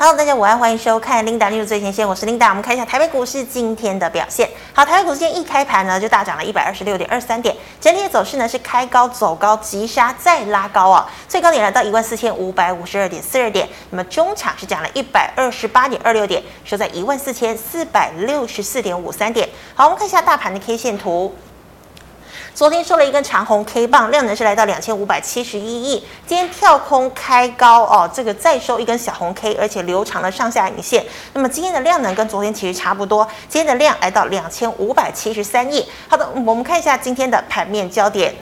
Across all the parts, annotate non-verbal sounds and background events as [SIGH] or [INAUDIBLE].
Hello，大家午安，欢迎收看 Linda 六最前线，我是 Linda。我们看一下台北股市今天的表现。好，台北股市今天一开盘呢，就大涨了一百二十六点二三点，整体的走势呢是开高走高，急杀再拉高啊，最高点来到一万四千五百五十二点四二点。那么中场是涨了一百二十八点二六点，收在一万四千四百六十四点五三点。好，我们看一下大盘的 K 线图。昨天收了一根长红 K 棒，量能是来到两千五百七十一亿。今天跳空开高哦，这个再收一根小红 K，而且留长了上下影线。那么今天的量能跟昨天其实差不多，今天的量来到两千五百七十三亿。好的，我们看一下今天的盘面焦点。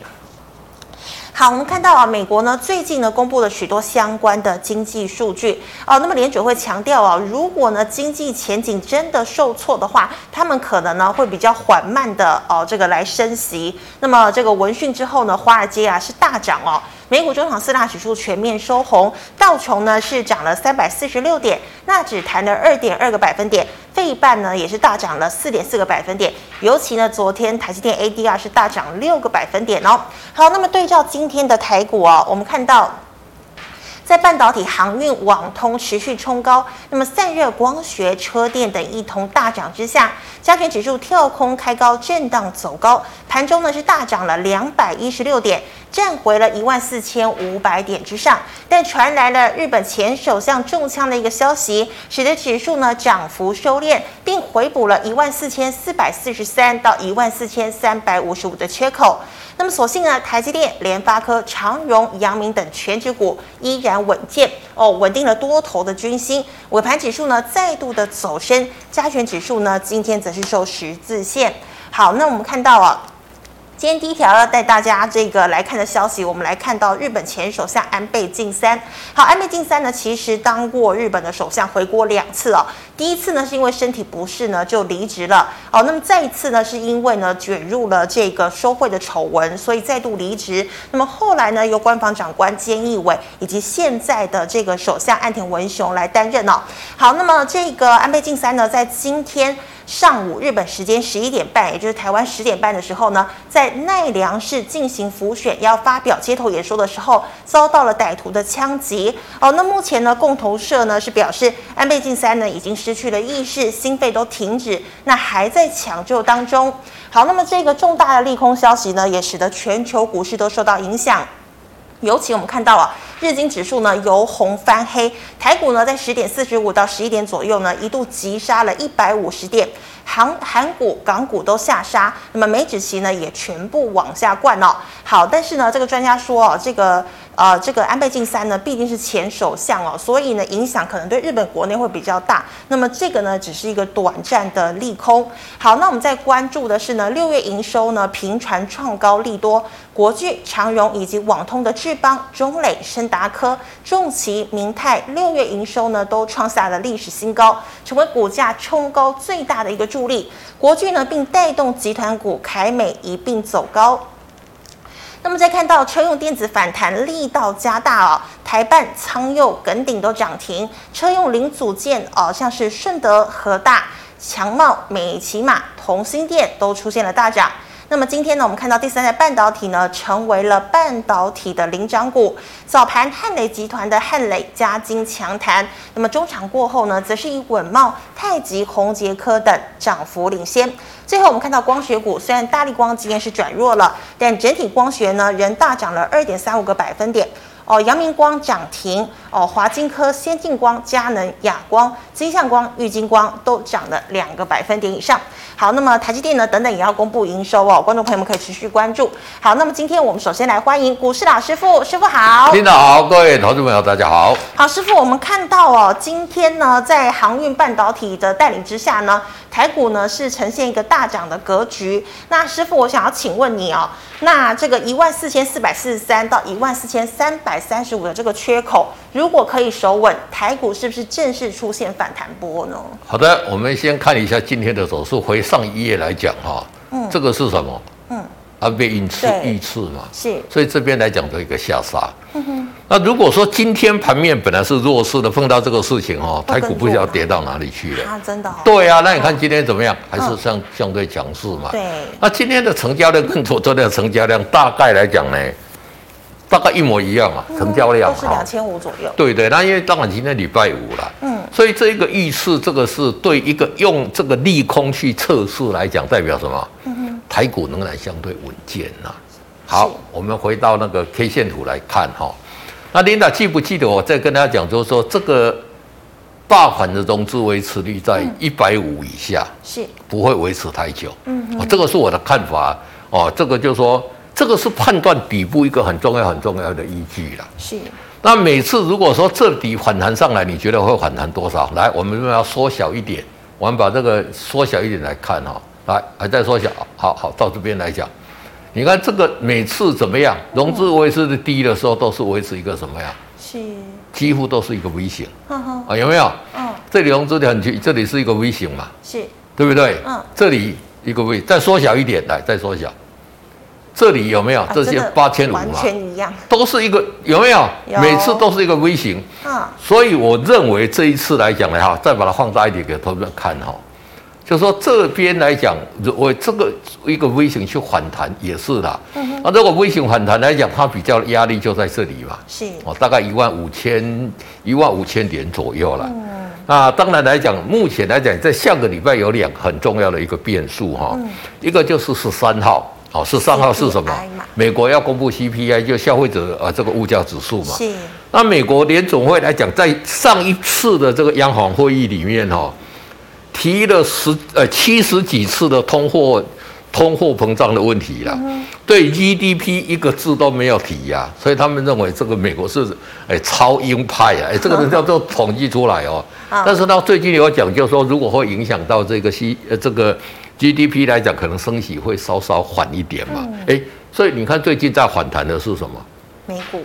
好，我们看到啊，美国呢最近呢公布了许多相关的经济数据哦。那么联准会强调啊，如果呢经济前景真的受挫的话，他们可能呢会比较缓慢的哦这个来升息。那么这个闻讯之后呢，华尔街啊是大涨哦。美股中场四大指数全面收红，道琼呢是涨了三百四十六点，纳指弹了二点二个百分点，费半呢也是大涨了四点四个百分点。尤其呢，昨天台积电 ADR 是大涨六个百分点哦。好，那么对照今天的台股哦，我们看到。在半导体、航运、网通持续冲高，那么散热、光学、车电等一同大涨之下，加权指数跳空开高，震荡走高，盘中呢是大涨了两百一十六点，站回了一万四千五百点之上。但传来了日本前首相中枪的一个消息，使得指数呢涨幅收敛，并回补了一万四千四百四十三到一万四千三百五十五的缺口。那么，所幸呢，台积电、联发科、长荣、阳明等全指股依然稳健哦，稳定了多头的军心。尾盘指数呢再度的走升，加权指数呢今天则是收十字线。好，那我们看到啊。今天第一条要带大家这个来看的消息，我们来看到日本前首相安倍晋三。好，安倍晋三呢，其实当过日本的首相，回国两次哦。第一次呢是因为身体不适呢就离职了哦。那么再一次呢是因为呢卷入了这个收贿的丑闻，所以再度离职。那么后来呢由官房长官菅义伟以及现在的这个首相岸田文雄来担任哦。好，那么这个安倍晋三呢在今天。上午日本时间十一点半，也就是台湾十点半的时候呢，在奈良市进行浮选，要发表街头演说的时候，遭到了歹徒的枪击。哦，那目前呢，共同社呢是表示，安倍晋三呢已经失去了意识，心肺都停止，那还在抢救当中。好，那么这个重大的利空消息呢，也使得全球股市都受到影响。尤其我们看到啊，日经指数呢由红翻黑，台股呢在十点四十五到十一点左右呢一度急杀了一百五十点，韩韩股、港股都下杀，那么美指期呢也全部往下灌哦。好，但是呢这个专家说啊，这个。呃，这个安倍晋三呢，毕竟是前首相哦，所以呢，影响可能对日本国内会比较大。那么这个呢，只是一个短暂的利空。好，那我们再关注的是呢，六月营收呢频传创高利多，国巨、长荣以及网通的智邦、中磊、深达科、重骑、明泰六月营收呢都创下了历史新高，成为股价冲高最大的一个助力。国巨呢，并带动集团股凯美一并走高。那么再看到车用电子反弹力道加大哦，台半、仓佑、耿鼎都涨停，车用零组件哦，像是顺德、和大、强茂、美琪玛、同心电都出现了大涨。那么今天呢，我们看到第三代半导体呢，成为了半导体的领涨股。早盘汉磊集团的汉磊、加金强弹，那么中场过后呢，则是以稳茂、太极、宏杰科等涨幅领先。最后我们看到光学股，虽然大力光今天是转弱了，但整体光学呢，仍大涨了二点三五个百分点。哦，阳明光涨停，哦，华晶科、先进光、佳能、亚光、金相光、玉晶光都涨了两个百分点以上。好，那么台积电呢，等等也要公布营收哦，观众朋友们可以持续关注。好，那么今天我们首先来欢迎股市老师傅，师傅好。听得好，各位投资朋友大家好。好，师傅，我们看到哦，今天呢，在航运半导体的带领之下呢，台股呢是呈现一个大涨的格局。那师傅，我想要请问你哦，那这个一万四千四百四十三到一万四千三百三十五的这个缺口，如果可以守稳，台股是不是正式出现反弹波呢？好的，我们先看一下今天的走势。回上一页来讲哈，嗯，这个是什么？嗯，安倍遇刺遇刺嘛，是，所以这边来讲的一个下杀。嗯哼，那如果说今天盘面本来是弱势的，碰到这个事情哈，台股不知道跌到哪里去了。啊，真的。对啊，那你看今天怎么样？还是相相对强势嘛。对。那今天的成交量跟昨天的成交量大概来讲呢？大概一模一样啊，成交量、嗯、都是两千五左右。对对，那因为当然今天礼拜五了，嗯，所以这一个预示，这个是对一个用这个利空去测试来讲，代表什么？嗯哼，台股仍然相对稳健呐。好，我们回到那个 K 线图来看哈。那琳达记不记得我在跟大家讲，就是说这个大盘的融资维持率在一百五以下，是不会维持太久。嗯哼，这个是我的看法哦。这个就是说，这个是判断底部一个很重要很重要的依据了。是。那每次如果说这底反弹上来，你觉得会反弹多少？来，我们要缩小一点，我们把这个缩小一点来看哈。来，还在缩小，好好到这边来讲，你看这个每次怎么样？融资维持的低的时候，都是维持一个什么呀？是，几乎都是一个 V 型。啊，有没有？嗯，这里融资的很低，这里是一个 V 型嘛？是，对不对？嗯，这里一个 V，再缩小一点，来，再缩小。这里有没有这些八千五嘛？完全一样，都是一个有没有？有，每次都是一个 V 型。嗯，所以我认为这一次来讲呢，哈，再把它放大一点给投资者看哈，就说这边来讲，我这个一个 V 型去反弹也是的。嗯哼。那如果 V 型反弹来讲，它比较压力就在这里嘛。是。哦，大概一万五千一万五千点左右了。嗯。那当然来讲，目前来讲，在下个礼拜有两个很重要的一个变数哈。嗯。一个就是十三号。哦，十三号是什么？美国要公布 CPI，就消费者啊这个物价指数嘛。是。那美国联总会来讲，在上一次的这个央行会议里面哈，提了十呃七十几次的通货通货膨胀的问题了，嗯、对 GDP 一个字都没有提呀、啊，所以他们认为这个美国是哎超鹰派啊，哎这个人叫做统计出来哦。嗯、[LAUGHS] 但是到最近有讲，就是说如果会影响到这个西呃这个。GDP 来讲，可能升息会稍稍缓一点嘛？哎、嗯，所以你看最近在反弹的是什么？美股。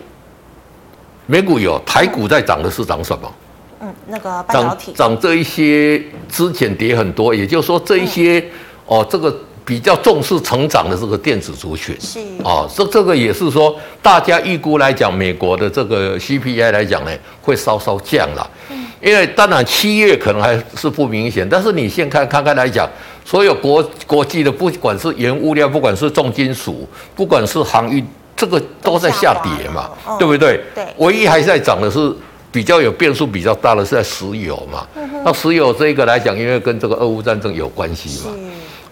美股有，台股在涨的是涨什么？嗯，那个半导体。涨这一些之前跌很多，也就是说这一些、嗯、哦，这个比较重视成长的这个电子族群是哦，这这个也是说大家预估来讲，美国的这个 CPI 来讲呢，会稍稍降了。嗯，因为当然七月可能还是不明显，但是你先看看看来讲。所有国国际的，不管是原物料，不管是重金属，不管是航运，这个都在下跌嘛，哦、对不对？对。唯一还在涨的是比较有变数比较大的是在石油嘛。嗯、那石油这个来讲，因为跟这个俄乌战争有关系嘛。是。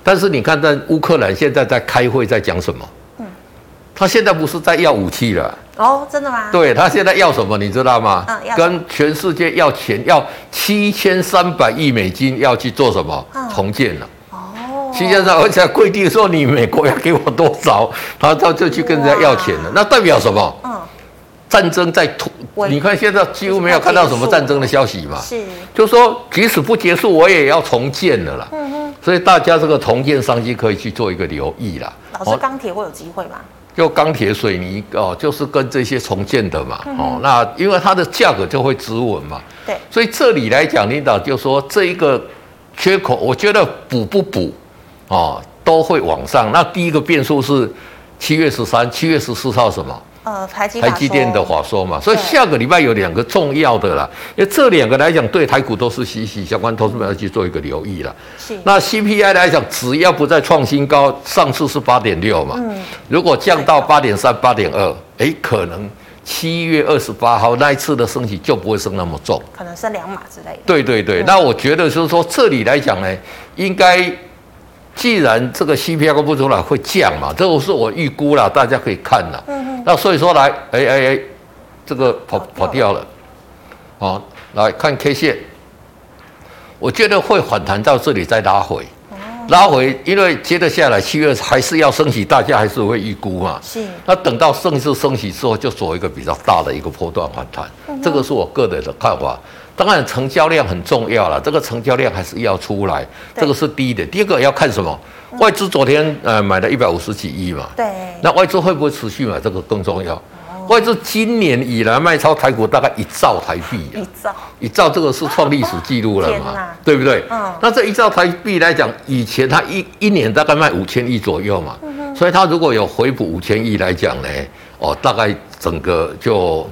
但是你看，在乌克兰现在在开会，在讲什么？嗯。他现在不是在要武器了？哦，真的吗？对，他现在要什么？你知道吗？跟全世界要钱，要七千三百亿美金，要去做什么？嗯、重建了。期间上，而且规定说你美国要给我多少，他他就去跟人家要钱了。那代表什么？嗯，战争在突。你看现在几乎没有看到什么战争的消息嘛。是。就说即使不结束，我也要重建了啦。嗯哼。所以大家这个重建商机可以去做一个留意啦。老师，钢铁会有机会吗？就钢铁、水泥哦，就是跟这些重建的嘛。嗯、哦，那因为它的价格就会止稳嘛。对。所以这里来讲，领导就说这一个缺口，我觉得补不补？哦，都会往上。那第一个变数是七月十三、七月十四号什么？呃，台积台积电的话说嘛。所以下个礼拜有两个重要的啦，对因为这两个来讲对台股都是息息相关，投资者要去做一个留意了。是。那 CPI 来讲，只要不再创新高，上次是八点六嘛。嗯。如果降到八点三、八点二，哎，可能七月二十八号那一次的升息就不会升那么重，可能升两码之类的。对对对，嗯、那我觉得就是说这里来讲呢，应该。既然这个 CPI 公布出来会降嘛，这个是我预估了，大家可以看了。嗯。那所以说来，哎哎哎，这个跑跑掉了，好，来看 K 线，我觉得会反弹到这里再拉回，拉回，因为接着下来七月还是要升息，大家还是会预估嘛。是。那等到正式升息之后，就走一个比较大的一个波段反弹，这个是我个人的看法。当然，成交量很重要了，这个成交量还是要出来，对这个是第一点。第二个要看什么？嗯、外资昨天呃买了一百五十几亿嘛，对。那外资会不会持续买？这个更重要。哦、外资今年以来卖超台股大概一兆台币，一兆，一兆这个是创历史记录了嘛？[LAUGHS] 哪对不对？嗯。那这一兆台币来讲，以前它一一年大概卖五千亿左右嘛，所以它如果有回补五千亿来讲呢，哦，大概整个就。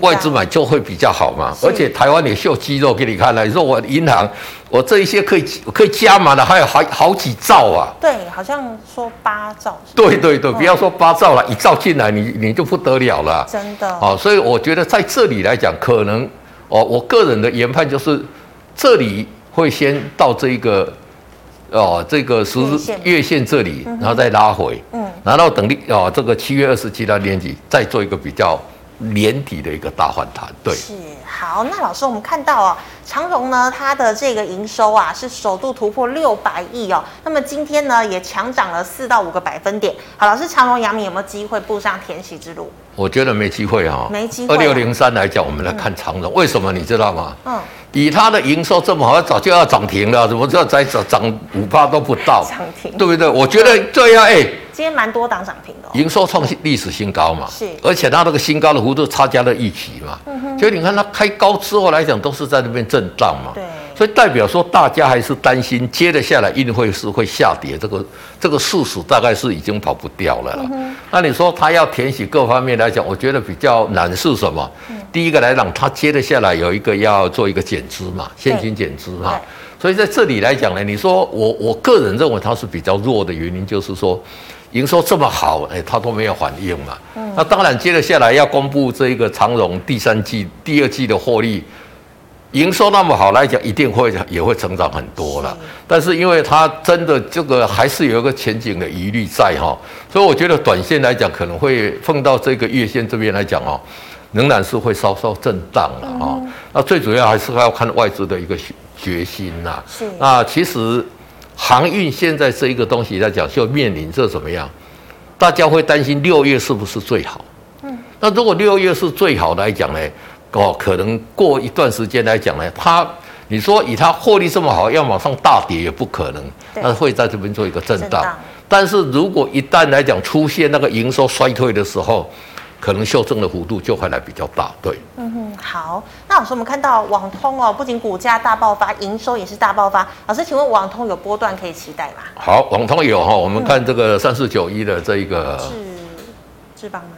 外资买就会比较好嘛，而且台湾也秀肌肉给你看了。你说我银行，我这一些可以可以加码的，还有好好几兆啊。对，好像说八兆。对对对，不要说八兆了，一兆进来你你就不得了了。真的。哦，所以我觉得在这里来讲，可能哦，我个人的研判就是这里会先到这一个哦这个十月线这里，然后再拉回，嗯，然后等你哦这个七月二十七到年底再做一个比较年底的一个大反弹，对。是好，那老师我们看到哦。长荣呢，它的这个营收啊是首度突破六百亿哦。那么今天呢也强涨了四到五个百分点。好，老师，长荣、阳明有没有机会步上填息之路？我觉得没机会啊、哦，没机会、啊。二六零三来讲，我们来看长荣，嗯、为什么你知道吗？嗯，以它的营收这么好，早就要涨停了，怎么知道再涨涨五趴都不到？涨停，对不对？我觉得这样哎。今天蛮多档涨停的、哦，营收创历史新高嘛，是，而且它那个新高的幅度差加了预期嘛，所以你看它开高之后来讲，都是在那边震荡嘛，对，所以代表说大家还是担心接着下来一定会是会下跌，这个这个事实大概是已经跑不掉了啦。嗯、那你说它要填写各方面来讲，我觉得比较难是什么？嗯、第一个来讲，它接着下来有一个要做一个减资嘛，现金减资哈，所以在这里来讲呢，你说我我个人认为它是比较弱的原因，就是说。营收这么好，哎，它都没有反应嘛。嗯。那当然，接着下来要公布这一个长荣第三季、第二季的获利，营收那么好来讲，一定会也会成长很多了。是。但是因为它真的这个还是有一个前景的疑虑在哈，所以我觉得短线来讲可能会碰到这个月线这边来讲哦，仍然是会稍稍震荡了啊。嗯。那最主要还是要看外资的一个决心呐。是。那其实。航运现在这一个东西来讲，就面临着怎么样？大家会担心六月是不是最好？嗯，那如果六月是最好来讲呢？哦，可能过一段时间来讲呢，它你说以它获利这么好，要往上大跌也不可能，那会在这边做一个。震荡。但是如果一旦来讲出现那个营收衰退的时候，可能修正的幅度就会来比较大，对。嗯哼，好。那老师，我们看到网通哦，不仅股价大爆发，营收也是大爆发。老师，请问网通有波段可以期待吗？好，网通有哈，我们看这个三四九一的这一个是智邦吗？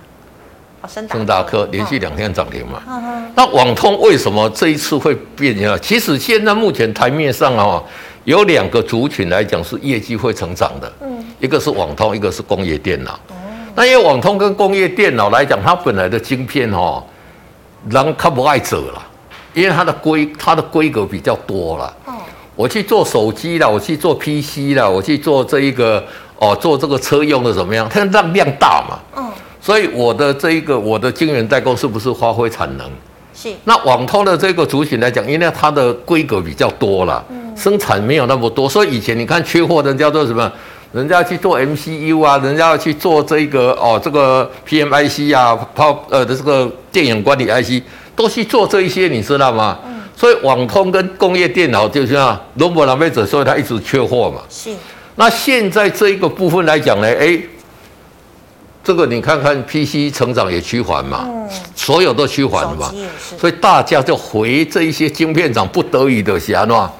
哦，升升达科连续两天涨停嘛。嗯哼。那网通为什么这一次会变呢？其实现在目前台面上啊，有两个族群来讲是业绩会成长的。嗯。一个是网通，一个是工业电脑。那因为网通跟工业电脑来讲，它本来的晶片哦，人它不爱走了，因为它的规它的规格比较多了。哦，我去做手机了，我去做 PC 了，我去做这一个哦，做这个车用的怎么样？它让量大嘛。嗯。所以我的这一个我的晶圆代工是不是发挥产能？是。那网通的这个族群来讲，因为它的规格比较多了，嗯，生产没有那么多，所以以前你看缺货的叫做什么？人家要去做 MCU 啊，人家要去做这个哦，这个 PMIC 啊，抛呃的这个电影管理 IC，都去做这一些，你知道吗？嗯。所以网通跟工业电脑就是啊龙博蓝贝者，所以它一直缺货嘛。是。那现在这一个部分来讲呢，哎，这个你看看 PC 成长也趋缓嘛，嗯，所有都趋缓嘛，所以大家就回这一些晶片厂不得已的想啊。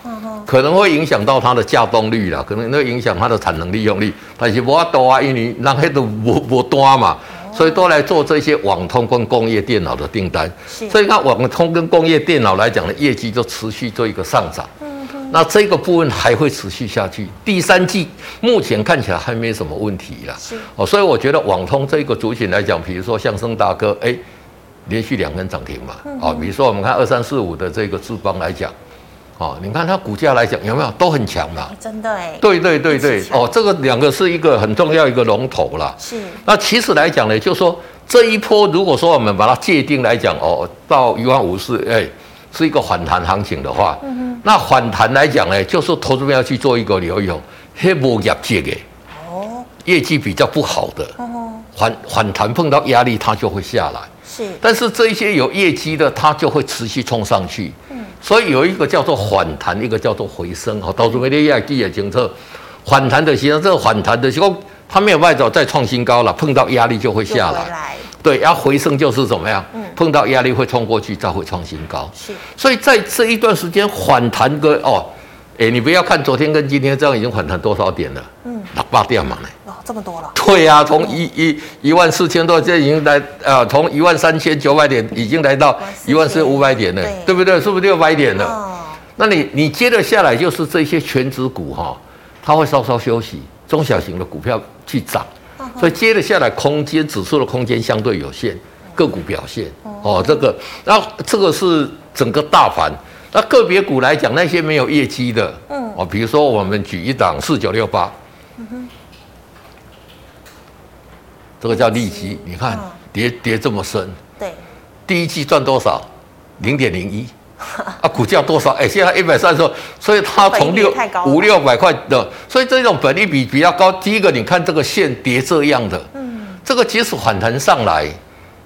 可能会影响到它的稼动率啦，可能会影响它的产能利用率，但是无法度啊，因为人都无无多嘛，所以都来做这些网通跟工业电脑的订单。所以看网通跟工业电脑来讲的业绩就持续做一个上涨。嗯那这个部分还会持续下去，第三季目前看起来还没什么问题啦。是哦，所以我觉得网通这个族群来讲，比如说像升达科，哎，连续两根涨停嘛。哦，比如说我们看二三四五的这个智邦来讲。哦，你看它股价来讲有没有都很强嘛？真的哎。对对对对，哦，这个两个是一个很重要一个龙头啦。是。那其实来讲呢，就是说这一波，如果说我们把它界定来讲哦，到一万五是哎，是一个反弹行情的话，嗯哼。那反弹来讲呢，就是投资者要去做一个留意，黑波业绩的，哦，业绩比较不好的，哦，反反弹碰到压力它就会下来。是。但是这一些有业绩的，它就会持续冲上去。所以有一个叫做反弹，一个叫做回升。好，到时候我们要记得清楚，反弹的时候，这个反弹的时候，它没有办法再创新高了，碰到压力就会下来。来对，要回升就是怎么样？嗯，碰到压力会冲过去，再会创新高。是。所以在这一段时间反弹个哦，哎，你不要看昨天跟今天这样已经反弹多少点了？嗯，六百点嘛呢。这么多了，对呀、啊，从一一一万四千多，现在已经来啊，从一万三千九百点已经来到一万四五百点了，对，对不对？是不是六百点了？哦、那你你接着下来就是这些全值股哈，它会稍稍休息，中小型的股票去涨，哦、所以接着下来空间指数的空间相对有限，个股表现，哦，这个，那这个是整个大盘。那个别股来讲，那些没有业绩的，嗯，哦，比如说我们举一档四九六八，嗯哼，这个叫利息，你看跌跌这么深，对，第一季赚多少？零点零一。[LAUGHS] 啊，股价多少？哎，现在一百三十，所以它从六五六百块的，所以这种本利比比较高。第一个，你看这个线跌这样的，嗯，这个即使反弹上来，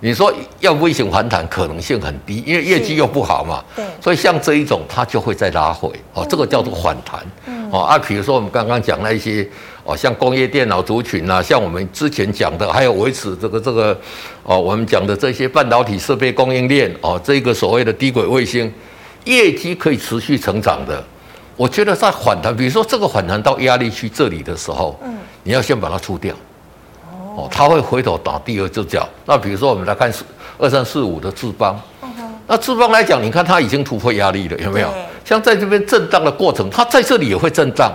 你说要微型反弹可能性很低，因为业绩又不好嘛，对，所以像这一种它就会再拉回，哦，这个叫做反弹，嗯，哦啊，比如说我们刚刚讲那一些，哦，像工业电脑族群啊，像我们之前讲的，还有维持这个这个，哦，我们讲的这些半导体设备供应链，哦，这个所谓的低轨卫星。业绩可以持续成长的，我觉得在反弹，比如说这个反弹到压力区这里的时候，嗯，你要先把它出掉，哦，它会回头打第二只脚。那比如说我们来看二三四五的智邦，那智邦来讲，你看它已经突破压力了，有没有？像在这边震荡的过程，它在这里也会震荡，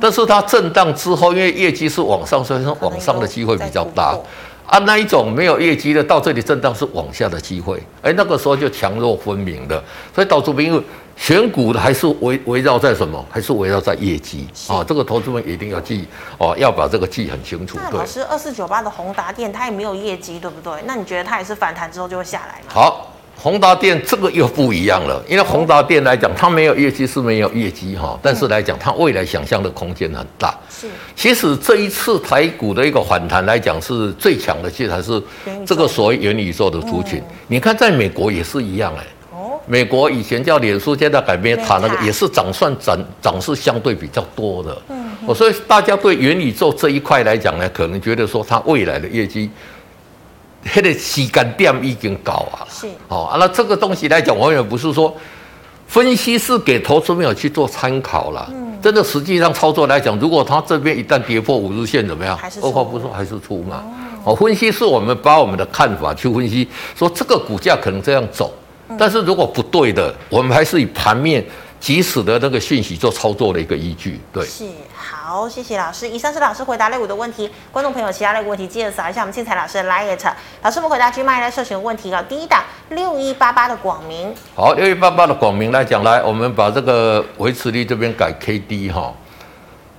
但是它震荡之后，因为业绩是往上，所以说往上的机会比较大。啊，那一种没有业绩的到这里震荡是往下的机会，哎，那个时候就强弱分明的，所以导致因为选股的还是围围绕在什么？还是围绕在业绩啊？这个投资们一定要记哦，要把这个记很清楚。那老师，二四九八的宏达电它也没有业绩，对不对？那你觉得它也是反弹之后就会下来吗？好。宏达电这个又不一样了，因为宏达电来讲，它没有业绩是没有业绩哈，但是来讲，它未来想象的空间很大。是，其实这一次台股的一个反弹来讲，是最强的，其实还是这个所谓元宇宙的族群。你看，在美国也是一样哎。哦。美国以前叫脸书，现在改变它那个也是涨算涨涨势相对比较多的。嗯。所以大家对元宇宙这一块来讲呢，可能觉得说它未来的业绩。它的时间点已经高啊，是哦啊，那这个东西来讲，我也不是说分析是给投资朋友去做参考了，嗯，真的实际上操作来讲，如果它这边一旦跌破五日线怎么样？二话不说还是出嘛。哦，分析是我们把我们的看法去分析，说这个股价可能这样走，但是如果不对的，我们还是以盘面即时的那个讯息做操作的一个依据，对。是。好，谢谢老师。以上是老师回答类股的问题，观众朋友其他类股问题记得扫一下我们庆财老师的 LINE。老师们回答 GMoney 来社群问题啊。第一档六一八八的广明，好，六一八八的广明来讲，来我们把这个维持率这边改 KD 哈。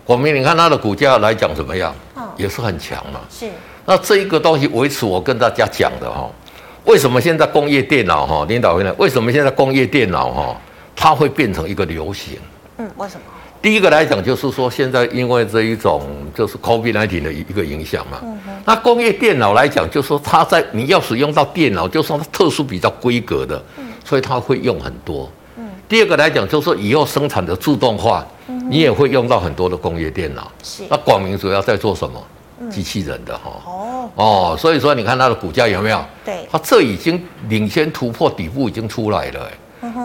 广明，你看它的股价来讲怎么样？嗯，也是很强嘛。是。那这一个东西维持，我跟大家讲的哈，为什么现在工业电脑哈，领导回来，为什么现在工业电脑哈，它会变成一个流行？嗯，为什么？第一个来讲，就是说现在因为这一种就是 COVID-19 的一个影响嘛。嗯。那工业电脑来讲，就是说它在你要使用到电脑，就是说它特殊比较规格的，嗯，所以它会用很多。嗯。第二个来讲，就是说以后生产的自动化，嗯，你也会用到很多的工业电脑。是。那广明主要在做什么？嗯，机器人的哈。哦。哦，所以说你看它的股价有没有？对。它这已经领先突破底部，已经出来了。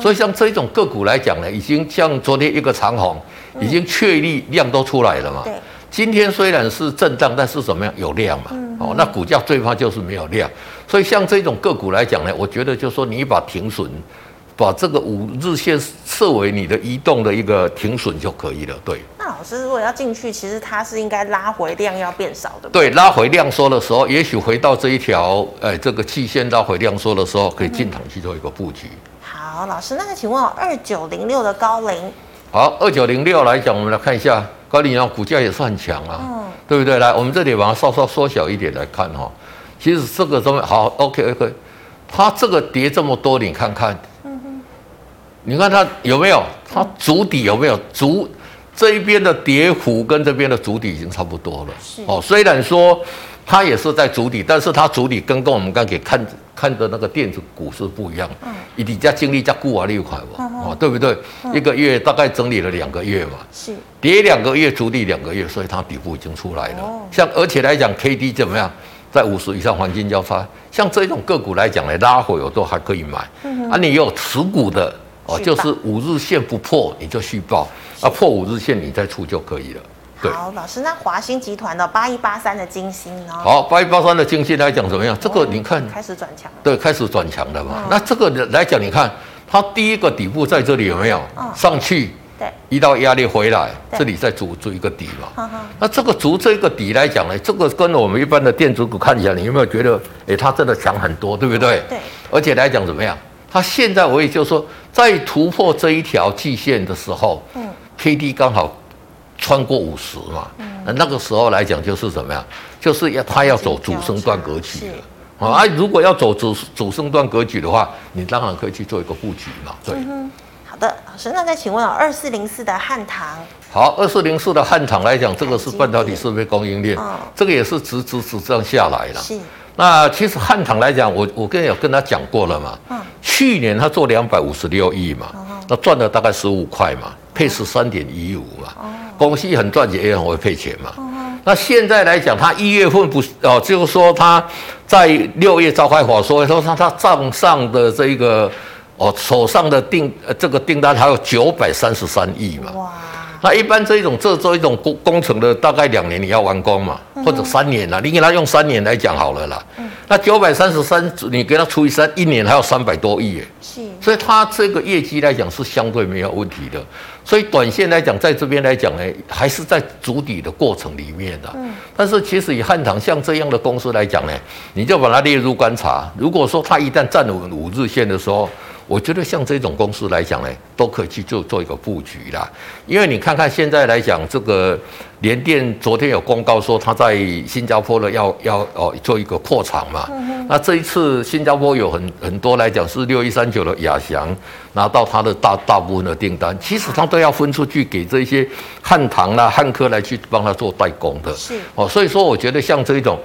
所以像这种个股来讲呢，已经像昨天一个长红，已经确立量都出来了嘛。对。今天虽然是震荡，但是怎么样有量嘛？哦，那股价最怕就是没有量。所以像这种个股来讲呢，我觉得就是说你把停损，把这个五日线设为你的移动的一个停损就可以了。对。那老师如果要进去，其实它是应该拉回量要变少的。对，拉回量缩的时候，也许回到这一条，哎，这个期线拉回量缩的时候，可以进场去做一个布局。好，老师，那个请问二九零六的高龄，好，二九零六来讲，我们来看一下高龄啊，股价也是很强啊，嗯，对不对？来，我们这里把它稍稍缩小一点来看哈。其实这个中间好，OK OK，它这个跌这么多，你看看，嗯，你看它有没有？它足底有没有？足这一边的跌幅跟这边的足底已经差不多了。是哦，虽然说。它也是在主底，但是它主底跟跟我们刚给看看的那个电子股是不一样。嗯，以底价经历加固啊六块嘛，哦，对不对？嗯、一个月大概整理了两个月嘛，是跌两个月，主底两个月，所以它底部已经出来了。哦、像而且来讲，K D 怎么样？在五十以上黄金交叉，像这种个股来讲呢，拉回我都还可以买。嗯、啊，你有持股的哦，就是五日线不破你就续报，啊破五日线你再出就可以了。好，老师，那华新集团的八一八三的金星呢？好，八一八三的金星来讲怎么样？这个你看，开始转强。对，开始转强的嘛。那这个来讲，你看它第一个底部在这里有没有？上去，对，一道压力回来，这里再筑筑一个底嘛。那这个筑这个底来讲呢，这个跟我们一般的电子股看起来，你有没有觉得，哎，它真的强很多，对不对？对。而且来讲怎么样？它现在我也就是说，在突破这一条季线的时候，嗯，K D 刚好穿过五十嘛，嗯，那个时候来讲就是怎么样？就是要他要走主升段格局了。啊，如果要走主主升段格局的话，你当然可以去做一个布局嘛。对，嗯、好的，老师，那再请问啊，二四零四的汉唐，好，二四零四的汉唐来讲，这个是半导体设备供应链，哦、这个也是直直直这样下来了。是，那其实汉唐来讲，我我跟有跟他讲过了嘛，嗯、去年他做两百五十六亿嘛，哦、那赚了大概十五块嘛，配十三点一五嘛，哦、公司很赚钱，也很会配钱嘛。哦那现在来讲，他一月份不哦，就是说他在六月召开法说，说他他账上的这个哦手上的订呃这个订单还有九百三十三亿嘛。哇！那一般这一种这做一种工工程的，大概两年你要完工嘛，或者三年啦，你给他用三年来讲好了啦。嗯。那九百三十三，你给他除以三，一年还有三百多亿耶。是。所以它这个业绩来讲是相对没有问题的。所以短线来讲，在这边来讲呢，还是在筑底的过程里面的。嗯。但是其实以汉唐像这样的公司来讲呢，你就把它列入观察。如果说它一旦站稳五日线的时候，我觉得像这种公司来讲呢，都可以去做做一个布局啦。因为你看看现在来讲，这个联电昨天有公告说，他在新加坡呢要要哦做一个扩厂嘛。嗯。那这一次新加坡有很很多来讲是六一三九的亚翔拿到他的大大部分的订单，其实他都要分出去给这些汉唐啦、汉科来去帮他做代工的。是。哦，所以说我觉得像这一种。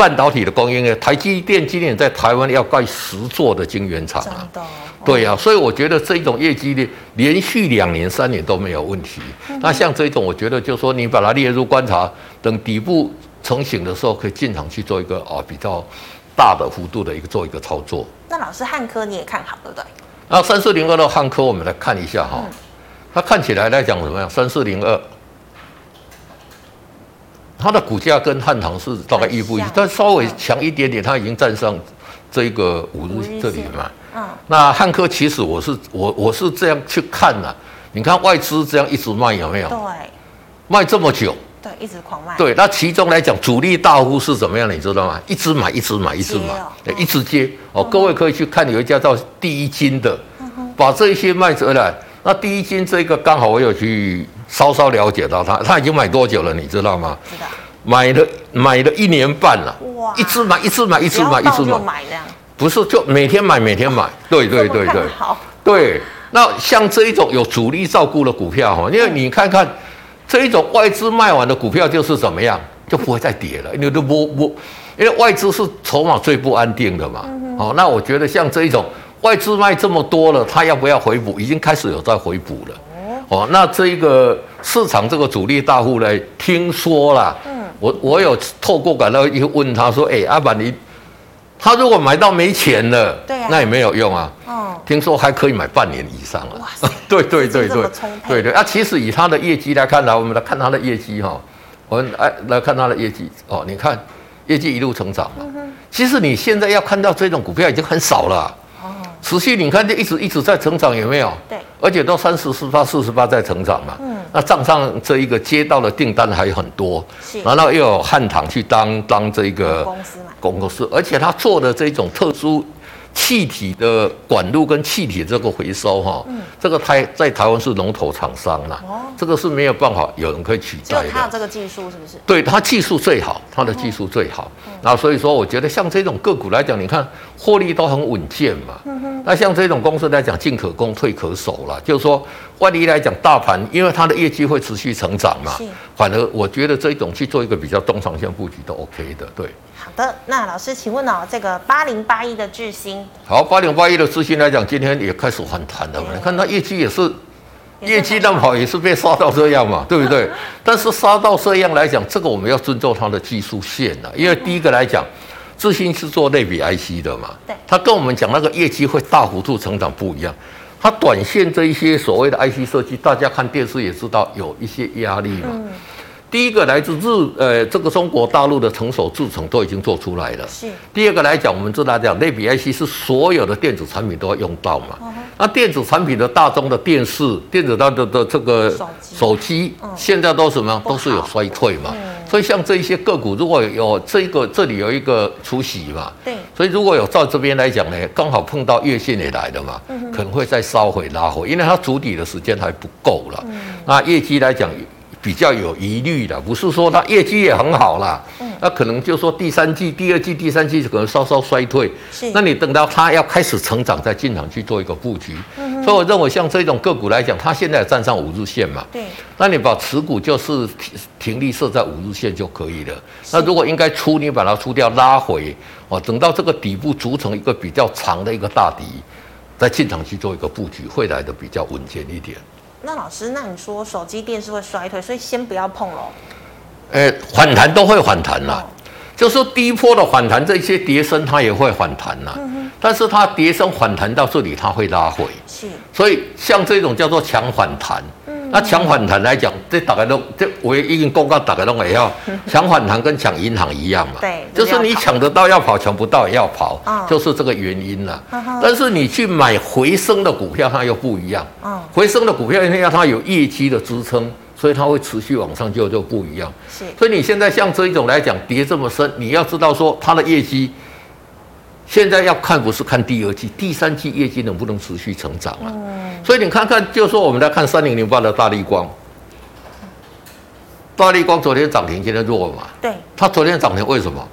半导体的供应链，台积电今年在台湾要盖十座的晶圆厂啊，的对呀、啊，所以我觉得这一种业绩呢，连续两年、三年都没有问题。嗯、那像这种，我觉得就是说你把它列入观察，等底部成型的时候，可以进场去做一个啊比较大的幅度的一个做一个操作。那老师汉科你也看好对不对？那三四零二的汉科，我们来看一下哈，嗯、它看起来来讲怎么样？三四零二。它的股价跟汉唐是大概一不一，但稍微强一点点，它已经站上这个五日这里嘛。嗯。那汉科其实我是我我是这样去看的，你看外资这样一直卖有没有？对。卖这么久。对，一直狂卖。对，那其中来讲，主力大户是怎么样？你知道吗？一直买，一直买，一直买，一直接。哦，各位可以去看有一家叫第一金的，把这些卖出来。那第一金这个刚好我有去。稍稍了解到他，他已经买多久了？你知道吗？知道。买了买了一年半了。哇！一直买，一直买，一直买，一直买。买不是，就每天买，每天买。[LAUGHS] 对对对对。好。对，那像这一种有主力照顾的股票哈，因为你看看这一种外资卖完的股票就是怎么样，就不会再跌了，因为都不不，因为外资是筹码最不安定的嘛。哦，那我觉得像这一种外资卖这么多了，他要不要回补？已经开始有在回补了。哦，那这一个市场这个主力大户呢，听说啦，嗯，我我有透过管道一问他说，哎，阿板你，他如果买到没钱了，对啊，那也没有用啊，哦，听说还可以买半年以上啊，哇塞，对对对对，对对，啊，其实以他的业绩来看呢，我们来看他的业绩哈，我们来来看他的业绩。哦，你看业绩一路成长嘛，其实你现在要看到这种股票已经很少了。持续你看，就一直一直在成长，有没有？对，而且都三十四八、四十八在成长嘛。嗯，那账上这一个接到的订单还有很多，是，然后又有汉唐去当当这一个公司嘛，公司，而且他做的这种特殊。气体的管路跟气体这个回收哈，嗯，这个台在台湾是龙头厂商啦，哦，这个是没有办法有人可以取代的。就他这个技术是不是？对，他技术最好，他的技术最好。那所以说，我觉得像这种个股来讲，你看获利都很稳健嘛。嗯。那像这种公司来讲，进可攻，退可守啦。就是说，万一来讲，大盘因为它的业绩会持续成长嘛，反而我觉得这种去做一个比较中长线布局都 OK 的，对。好的，那老师，请问哦，这个八零八一的智新，好，八零八一的智新来讲，今天也开始反弹了嘛？你看它业绩也是，业绩那么好，也是被杀到这样嘛，[LAUGHS] 对不对？但是杀到这样来讲，这个我们要尊重它的技术线啊，因为第一个来讲，智新是做类比 IC 的嘛，对，它跟我们讲那个业绩会大幅度成长不一样，它短线这一些所谓的 IC 设计，大家看电视也知道有一些压力嘛。嗯第一个来自日，呃，这个中国大陆的成熟制程都已经做出来了。是。第二个来讲，我们知道讲类比 IC 是所有的电子产品都要用到嘛。Uh. 那电子产品的大宗的电视、电子它的的这个手机，现在都什么？都是有衰退嘛。嗯、所以像这一些个股，如果有这个这里有一个除息嘛，对，所以如果有照这边来讲呢，刚好碰到月线也来了嘛，嗯、可能会再稍回拉回，因为它筑底的时间还不够了。嗯、那业绩来讲。比较有疑虑的，不是说它业绩也很好啦，嗯，那可能就说第三季、第二季、第三季可能稍稍衰退，是，那你等到它要开始成长再进场去做一个布局，嗯，所以我认为像这种个股来讲，它现在站上五日线嘛，对，那你把持股就是停利设在五日线就可以了。那如果应该出，你把它出掉拉回，哦，等到这个底部组成一个比较长的一个大底，再进场去做一个布局，会来的比较稳健一点。那老师，那你说手机电视会衰退，所以先不要碰喽。呃，反弹都会反弹啦，哦、就是低波的反弹，这些跌升它也会反弹啦。嗯、哼但是它跌升反弹到这里，它会拉回。是。所以像这种叫做强反弹。那抢反弹来讲，这大概都这我已经公告，大概都也要抢反弹跟抢银行一样嘛。对，就是你抢得到要跑，抢不到也要跑，就是这个原因了。但是你去买回升的股票，它又不一样。回升的股票因为它有业绩的支撑，所以它会持续往上就就不一样。是。所以你现在像这一种来讲，跌这么深，你要知道说它的业绩。现在要看不是看第二季、第三季业绩能不能持续成长啊？嗯、所以你看看，就说我们来看三零零八的大力光，大力光昨天涨停，今天弱嘛？对。它昨天涨停为什么？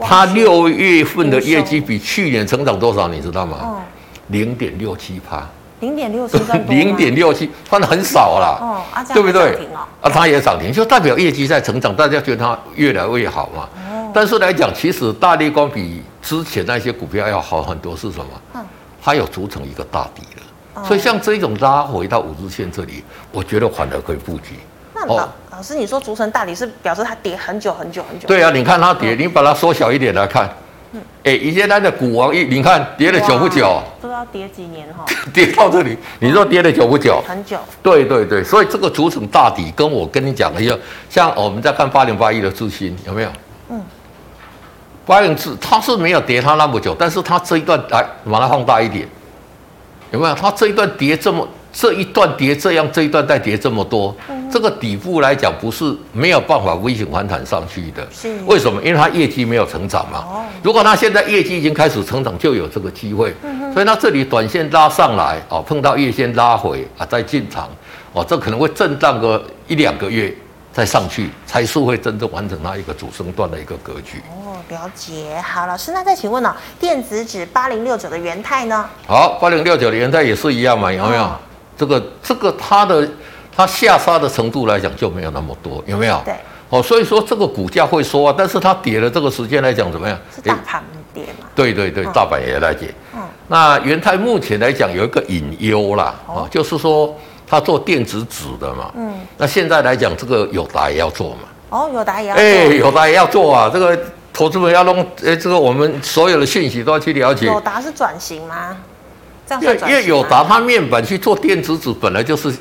它六月份的业绩比去年成长多少？你知道吗？零点六七趴。零点六七 [LAUGHS] 零点六七，换的很少了。哦，啊、对不对？啊，它也涨停，就代表业绩在成长，大家觉得它越来越好嘛。哦、但是来讲，其实大力光比之前那些股票要好很多，是什么？嗯，它有组成一个大底了，嗯、所以像这种拉回到五日线这里，我觉得反而可以布局。那老、哦、老师，你说组成大底是表示它跌很久很久很久？对啊，你看它跌，嗯、你把它缩小一点来看。嗯，哎，以前它的股王一，你看跌了久不久？不知道跌几年哈？[LAUGHS] 跌到这里，你说跌了久不久？很久。对对对，所以这个组成大底，跟我跟你讲的一样，像我们在看八零八一的智新有没有？嗯。八零智，它是没有跌它那么久，但是它这一段来把它放大一点，有没有？它这一段跌这么，这一段跌这样，这一段再跌这么多，嗯、这个底部来讲不是没有办法微型反弹上去的。是。为什么？因为它业绩没有成长嘛。哦。如果它现在业绩已经开始成长，就有这个机会。嗯、哼所以它这里短线拉上来，哦，碰到月线拉回啊，再进场，哦，这可能会震荡个一两个月。再上去才是会真正完成它一个主升段的一个格局哦。了解，好，老师，那再请问呢、哦？电子指八零六九的元泰呢？好，八零六九的元泰也是一样嘛？有没有？哦、这个这个它的它下杀的程度来讲就没有那么多，有没有？对。哦，所以说这个股价会说啊，但是它跌的这个时间来讲怎么样？是大盘跌嘛？对对对，大盘也来跌。嗯。那元泰目前来讲有一个隐忧啦，啊、哦，就是说。他做电子纸的嘛，嗯，那现在来讲，这个友达也要做嘛，哦，友达也要做，哎，友达也要做啊，这个投资人要弄，哎，这个我们所有的信息都要去了解。友达是转型吗？这样因为因为友达它面板去做电子纸本来就是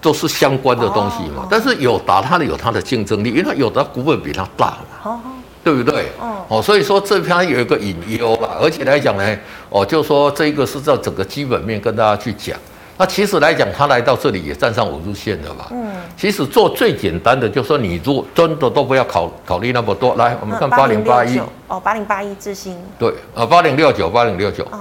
都是相关的东西嘛，哦、但是友达它的有它的竞争力，因为它友达股本比它大嘛，哦、对不对？哦，哦，所以说这边有一个隐忧吧，而且来讲呢，哦，就说这个是在整个基本面跟大家去讲。那其实来讲，他来到这里也站上五日线了嘛。嗯。其实做最简单的，就是说你如果真的都不要考考虑那么多，来，我们看八零八一。哦，八零八一智新。对，啊，八零六九，八零六九。哦。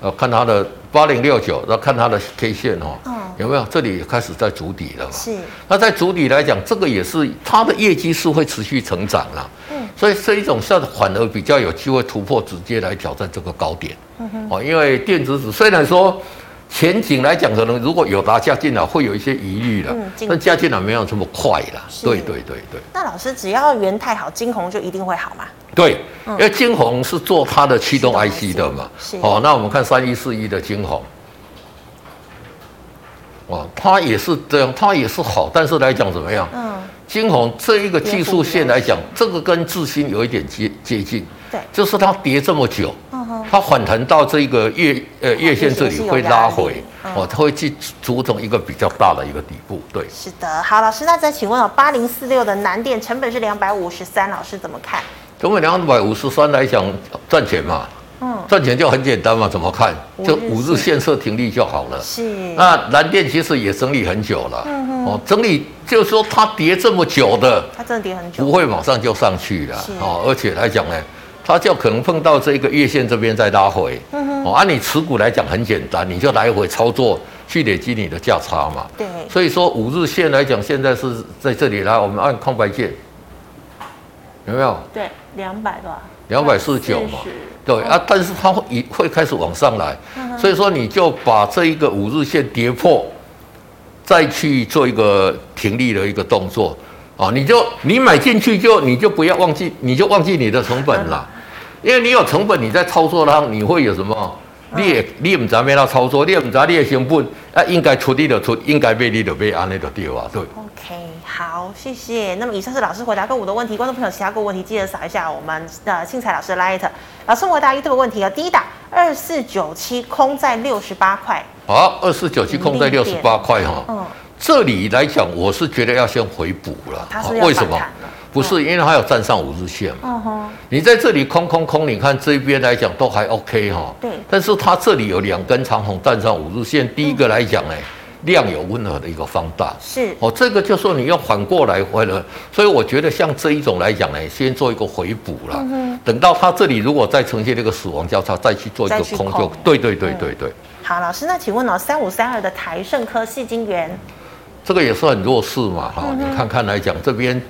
呃，看它的八零六九，然后看它的 K 线哦，嗯、有没有？这里也开始在筑底了嘛。是。那在筑底来讲，这个也是它的业绩是会持续成长啦。嗯。所以这一种算反而比较有机会突破，直接来挑战这个高点。嗯哼。哦，因为电子纸虽然说。前景来讲，可能如果有达加进来，会有一些疑虑了。嗯，但加进来没有这么快了。是对对对对。那老师，只要元太好，金红就一定会好吗？对，嗯、因为金红是做它的驱动 IC 的嘛。是。哦，那我们看三一四一的金红，哦，它也是这样，它也是好，但是来讲怎么样？嗯。金红这一个技术线来讲，这个跟智新有一点接接近。对。就是它跌这么久。它反弹到这个月呃月线这里会拉回，哦，它会去组成一个比较大的一个底部，对。是的，好，老师，那再请问哦，八零四六的南电成本是两百五十三，老师怎么看？成本两百五十三来讲赚钱嘛？嗯，赚钱就很简单嘛，怎么看？就五日线设停利就好了。是。那南电其实也整理很久了。嗯哼。哦，整理就是说它跌这么久的，它真的跌很久，不会马上就上去了。哦，而且来讲呢，它就可能碰到这个月线这边再拉回。哦，按你持股来讲很简单，你就来回操作去累积你的价差嘛。对。所以说五日线来讲，现在是在这里来，我们按空白键。有没有？对，两百多，两百四十九嘛。对啊，但是它会会开始往上来，所以说你就把这一个五日线跌破，再去做一个停利的一个动作啊。你就你买进去就你就不要忘记，你就忘记你的成本了，因为你有成本，你在操作它，你会有什么？你也你也不知道要操作，你也不知道你的成本啊，应该出你就出，应该卖你就卖，安尼就对啊，对。OK，好，谢谢。那么以上是老师回答个股的问题，观众朋友其他个问题记得扫一下我们的庆财老师的 Light。老师回答 YouTube 问题啊，第一档二四九七空在六十八块。好，二四九七空在六十八块哈。嗯。这里来讲，我是觉得要先回补了。它是要反弹了。不是，因为它有站上五日线嘛。嗯哼。你在这里空空空，你看这边来讲都还 OK 哈。对。但是它这里有两根长红站上五日线，第一个来讲呢，量有温和的一个放大。是。哦，这个就说你要反过来回了，所以我觉得像这一种来讲呢，先做一个回补了。嗯哼。等到它这里如果再呈现这个死亡交叉，再去做一个空就对对对对对。好，老师，那请问哦，三五三二的台盛科矽晶圆，这个也是很弱势嘛哈，你看看来讲这边。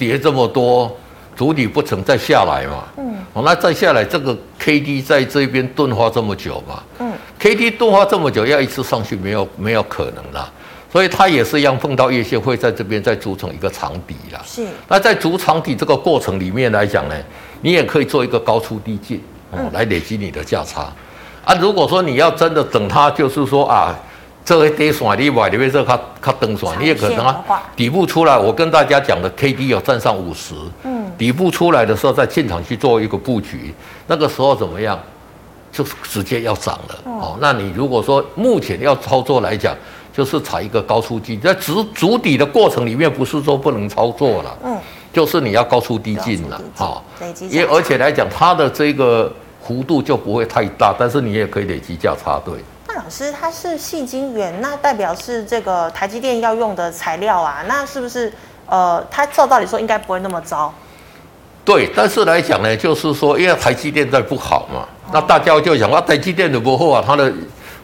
跌这么多，主底不成再下来嘛？嗯，哦，那再下来，这个 K D 在这边钝化这么久嘛？嗯，K D 钝化这么久，要一次上去没有没有可能啦。所以它也是一样，碰到月线会在这边再组成一个长底啦。是，那在组长底这个过程里面来讲呢，你也可以做一个高出低进哦，来累积你的价差。啊，如果说你要真的等它，就是说啊。这个跌线你买里面这它它登线，你也可能啊底部出来。我跟大家讲的 K D 要站上五十，嗯，底部出来的时候再进场去做一个布局，那个时候怎么样？就直接要涨了哦。那你如果说目前要操作来讲，就是踩一个高出低，在主主底的过程里面，不是说不能操作了，嗯，就是你要高出低进了，好，也而且来讲它的这个幅度就不会太大，但是你也可以累积价差，对。那老师，它是细晶圆，那代表是这个台积电要用的材料啊？那是不是呃，它照道理说应该不会那么糟？对，但是来讲呢，就是说，因为台积电在不好嘛，哦、那大家就讲啊，台积电的不好啊，它的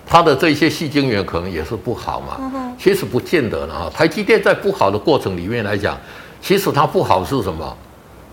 它的这些细晶圆可能也是不好嘛。嗯、其实不见得了哈，台积电在不好的过程里面来讲，其实它不好是什么？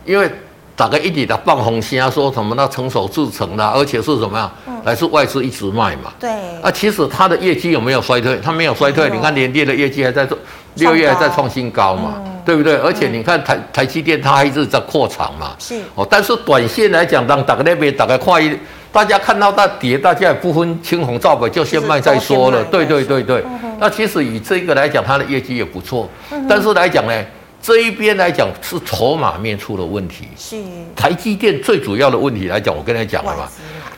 因为打个一点的放红心啊，说什么那成熟制成的，而且是什么呀？嗯、来自外资一直卖嘛。对。啊，其实它的业绩有没有衰退？它没有衰退。嗯、你看联电的业绩还在做，六月还在创新高嘛，嗯、对不对？而且你看台台积电它还一直在扩厂嘛。是。哦，但是短线来讲，当打个那边打个快一，大家看到它跌，大家也不分青红皂白就先卖再说了。对对对对。嗯、那其实以这个来讲，它的业绩也不错。嗯、但是来讲呢？这一边来讲是筹码面出了问题，是。台积电最主要的问题来讲，我跟你讲了嘛，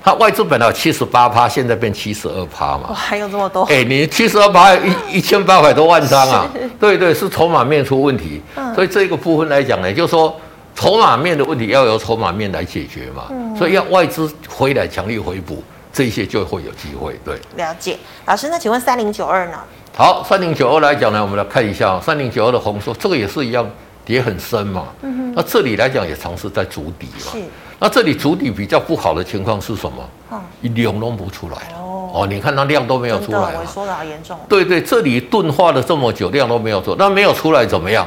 它外资本来七十八趴，现在变七十二趴嘛，哇，还有这么多？哎，你七十二趴一 [LAUGHS] 一千八百多万张啊，是。对对，是筹码面出问题，嗯、所以这个部分来讲呢，就是说筹码面的问题要由筹码面来解决嘛，嗯、所以要外资回来强力回补，这些就会有机会。对，了解，老师，那请问三零九二呢？好，三零九二来讲呢，我们来看一下三零九二的红硕，这个也是一样跌很深嘛。嗯哼。那这里来讲也尝试在筑底嘛。是。那这里筑底比较不好的情况是什么？嗯。一量都不出来。哦。哦，你看它量都没有出来。萎缩的好严重。对对，这里钝化了这么久，量都没有出，那没有出来怎么样？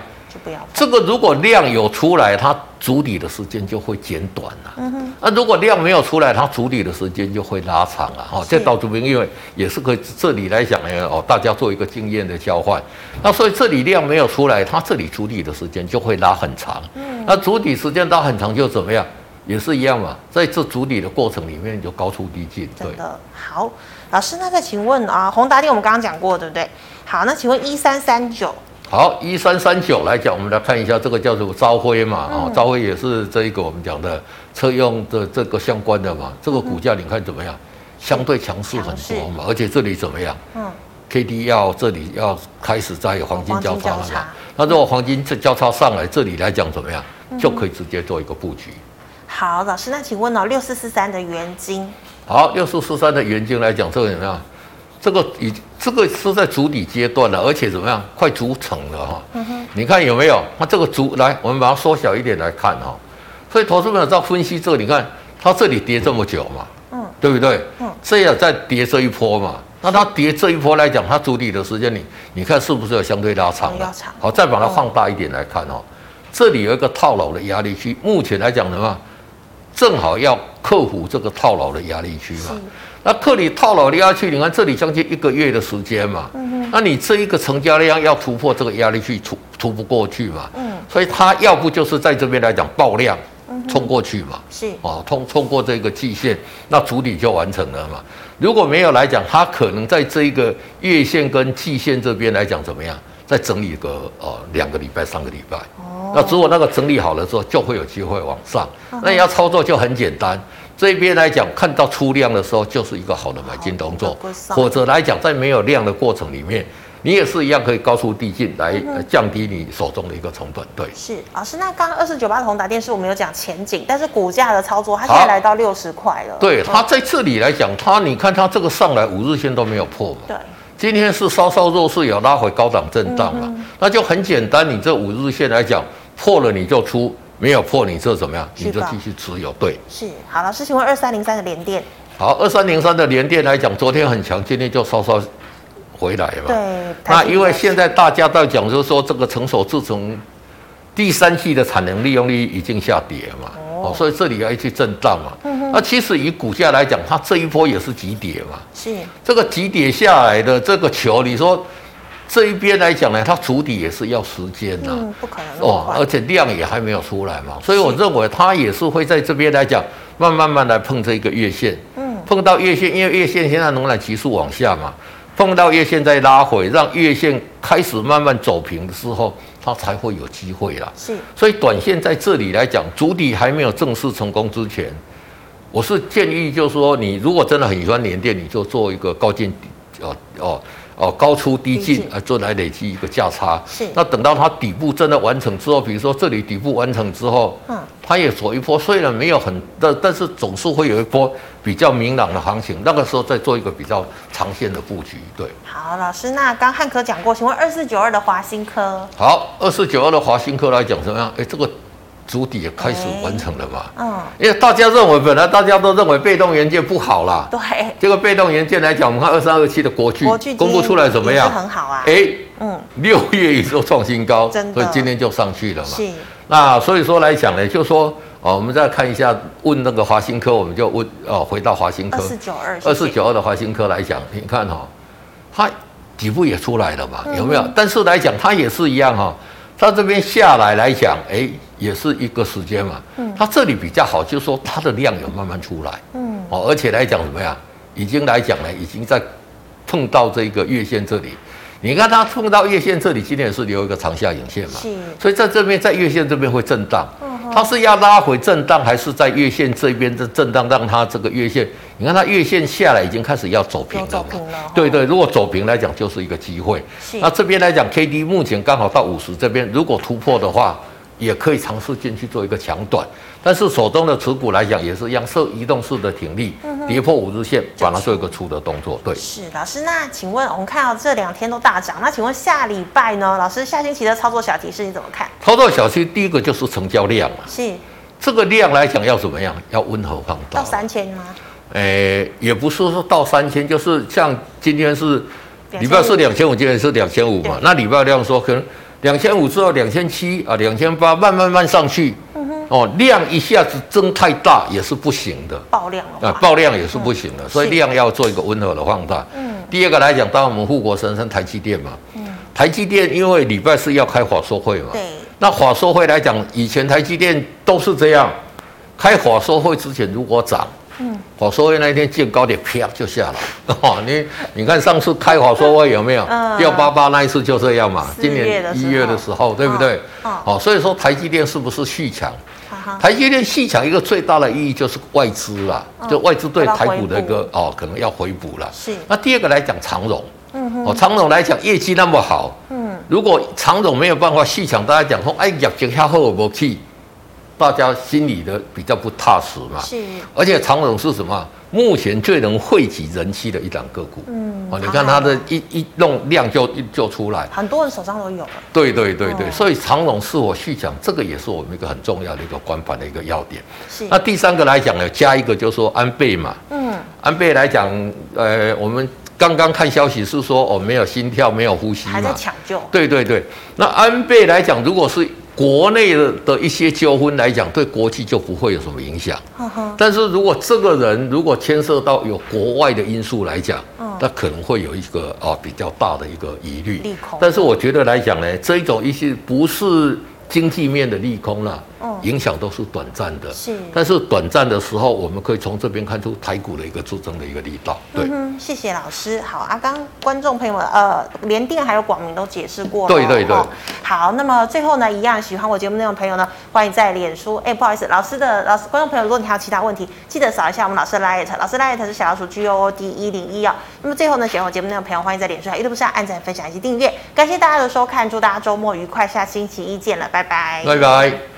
这个如果量有出来，它。筑底的时间就会减短了。嗯哼。那如果量没有出来，它筑底的时间就会拉长了。哦，这到这边因为也是可以这里来讲呢，哦，大家做一个经验的交换。那所以这里量没有出来，它这里筑底的时间就会拉很长。嗯。那筑底时间拉很长就怎么样？也是一样嘛，在这筑底的过程里面就高出低进。对的。好，老师，那再请问啊，宏达电我们刚刚讲过，对不对？好，那请问一三三九。好，一三三九来讲，我们来看一下这个叫做朝晖嘛，啊、嗯，朝晖也是这一个我们讲的车用的这个相关的嘛，这个股价你看怎么样？相对强势很多嘛，而且这里怎么样？嗯，K D 要这里要开始在黄金交叉了嘛，那如果黄金这交叉上来，这里来讲怎么样？就可以直接做一个布局。好，老师，那请问哦，六四四三的原金，好，六四四三的原金来讲，这个怎么样？这个已这个是在筑底阶段了，而且怎么样？快筑成了哈。嗯。你看有没有？那这个筑来，我们把它缩小一点来看哈。所以投资朋友在分析这个，你看它这里跌这么久嘛，嗯，对不对？嗯。这样再跌这一波嘛，那它跌这一波来讲，它筑底的时间你你看是不是有相对拉长？了长。好，再把它放大一点来看哦。这里有一个套牢的压力区，目前来讲的话，正好要克服这个套牢的压力区嘛。那克里套牢的压力区，你看这里将近一个月的时间嘛。嗯哼。那你这一个成交量要突破这个压力去，突突不过去嘛。嗯。所以它要不就是在这边来讲爆量，冲过去嘛。是。啊，冲冲过这个季线，那主底就完成了嘛。如果没有来讲，它可能在这一个月线跟季线这边来讲怎么样？再整理个呃两个礼拜、三个礼拜。哦。那如果那个整理好了之后，就会有机会往上。那你要操作就很简单。这边来讲，看到出量的时候，就是一个好的买进动作。或者来讲，在没有量的过程里面，你也是一样可以高出低进来降低你手中的一个成本。对，是老师。那刚刚二四九八的宏达电是我们有讲前景，但是股价的操作，它现在来到六十块了。对，它在这里来讲，它你看它这个上来五日线都没有破嘛。对。今天是稍稍弱势，有拉回高档震荡嘛？那就很简单，你这五日线来讲破了你就出。没有破，你这怎么样？你就继续持有。对，是好。老师，请问二三零三的联电。好，二三零三的联电来讲，昨天很强，今天就稍稍回来了。对。那因为现在大家在讲，就是说这个成熟制程第三季的产能利用率已经下跌嘛，哦，所以这里要去震荡嘛。嗯哼。那其实以股价来讲，它这一波也是急跌嘛。是。这个急跌下来的这个球，你说？这一边来讲呢，它筑底也是要时间呐、啊嗯，不可能哦，而且量也还没有出来嘛，所以我认为它也是会在这边来讲，慢慢慢来碰这一个月线，嗯，碰到月线，因为月线现在仍然急速往下嘛，碰到月线再拉回，让月线开始慢慢走平的时候，它才会有机会啦。是，所以短线在这里来讲，主底还没有正式成功之前，我是建议就是说，你如果真的很喜欢联电，你就做一个高见底，哦哦。哦，高出低进啊，做来累积一个价差。是。那等到它底部真的完成之后，比如说这里底部完成之后，嗯，它也走一波，虽然没有很，但但是总是会有一波比较明朗的行情。那个时候再做一个比较长线的布局。对。好，老师，那刚汉科讲过，请问二四九二的华新科。好，二四九二的华新科来讲怎么样？哎，这个。筑底也开始完成了嘛？嗯，因为大家认为本来大家都认为被动元件不好啦。对。这个被动元件来讲，我们看二三二七的国巨，公布出来怎么样？很好啊。哎，嗯，六月也都创新高，真的。所以今天就上去了嘛。是。那所以说来讲呢，就说哦，我们再看一下，问那个华新科，我们就问哦，回到华新科。二四九二。二四九二的华新科来讲，你看哈，它底部也出来了嘛？有没有？但是来讲，它也是一样哈。它这边下来来讲，哎，也是一个时间嘛。嗯。它这里比较好，就是说它的量有慢慢出来。嗯。哦，而且来讲怎么样？已经来讲呢，已经在碰到这个月线这里。你看它碰到月线这里，今天也是留一个长下影线嘛。是。所以在这边，在月线这边会震荡。它是要拉回震荡，还是在月线这边的震荡，让它这个月线？你看它月线下来已经开始要走平了嘛？走平了。对对，如果走平来讲，就是一个机会。是。那这边来讲，K D 目前刚好到五十这边，如果突破的话，也可以尝试进去做一个强短。但是手中的持股来讲，也是一样设移动式的挺立，跌破五日线，把它做一个出的动作。对。是老师，那请问我们看到这两天都大涨，那请问下礼拜呢？老师下星期的操作小提示你怎么看？操作小提示第一个就是成交量嘛。是。这个量来讲要怎么样？要温和放大。到三千吗？诶，也不是说到三千，就是像今天是礼拜四两千五，今天是两千五嘛。那礼拜量说可能两千五之后两千七啊，两千八，慢慢慢上去。哦，量一下子增太大也是不行的。爆量啊，爆量也是不行的，所以量要做一个温和的放大。嗯。第二个来讲，当然我们护国神山台积电嘛。嗯。台积电因为礼拜四要开法说会嘛。对。那法说会来讲，以前台积电都是这样，开法说会之前如果涨，嗯，法说会那一天见高点啪就下来，[LAUGHS] 哦，你你看上次开法说会有没有？幺八八那一次就这样嘛，今年一月的时候，对不对？哦，所以说台积电是不是续强？台积电续强一个最大的意义就是外资啦，就外资对台股的一个哦，可能要回补了。是。那第二个来讲长荣，嗯哦，长荣来讲业绩那么好，嗯。如果长荣没有办法续抢，大家讲说，哎，业绩较好无去，大家心里的比较不踏实嘛。是。而且长荣是什么？目前最能汇集人气的一档个股。嗯。哦，你看它的一一弄量就就出来，很多人手上都有了。对对对对，哦、所以长荣是我续讲，这个也是我们一个很重要的一个关盘的一个要点。是。那第三个来讲呢，加一个就是说安倍嘛。嗯。安倍来讲，呃，我们。刚刚看消息是说哦，没有心跳，没有呼吸嘛，还在抢救。对对对，那安倍来讲，如果是国内的的一些纠纷来讲，对国际就不会有什么影响。呵呵，但是如果这个人如果牵涉到有国外的因素来讲，嗯，那可能会有一个啊比较大的一个疑虑。利空。但是我觉得来讲呢，这一种一些不是经济面的利空了。影响都是短暂的，是，但是短暂的时候，我们可以从这边看出台股的一个支撑的一个力道。对，嗯、谢谢老师。好啊，刚观众朋友们，呃，联电还有广明都解释过了。对对对、哦。好，那么最后呢，一样喜欢我节目内容的朋友呢，欢迎在脸书。哎，不好意思，老师的老师观众朋友，如果你还有其他问题，记得扫一下我们老师的 Light，老师 Light 是小老鼠 G O O D 一零一哦。那么最后呢，喜欢我节目内容的朋友，欢迎在脸书还有 YouTube 上按赞、分享以及订阅。感谢大家的收看，祝大家周末愉快，下星期一见了，拜拜。拜拜。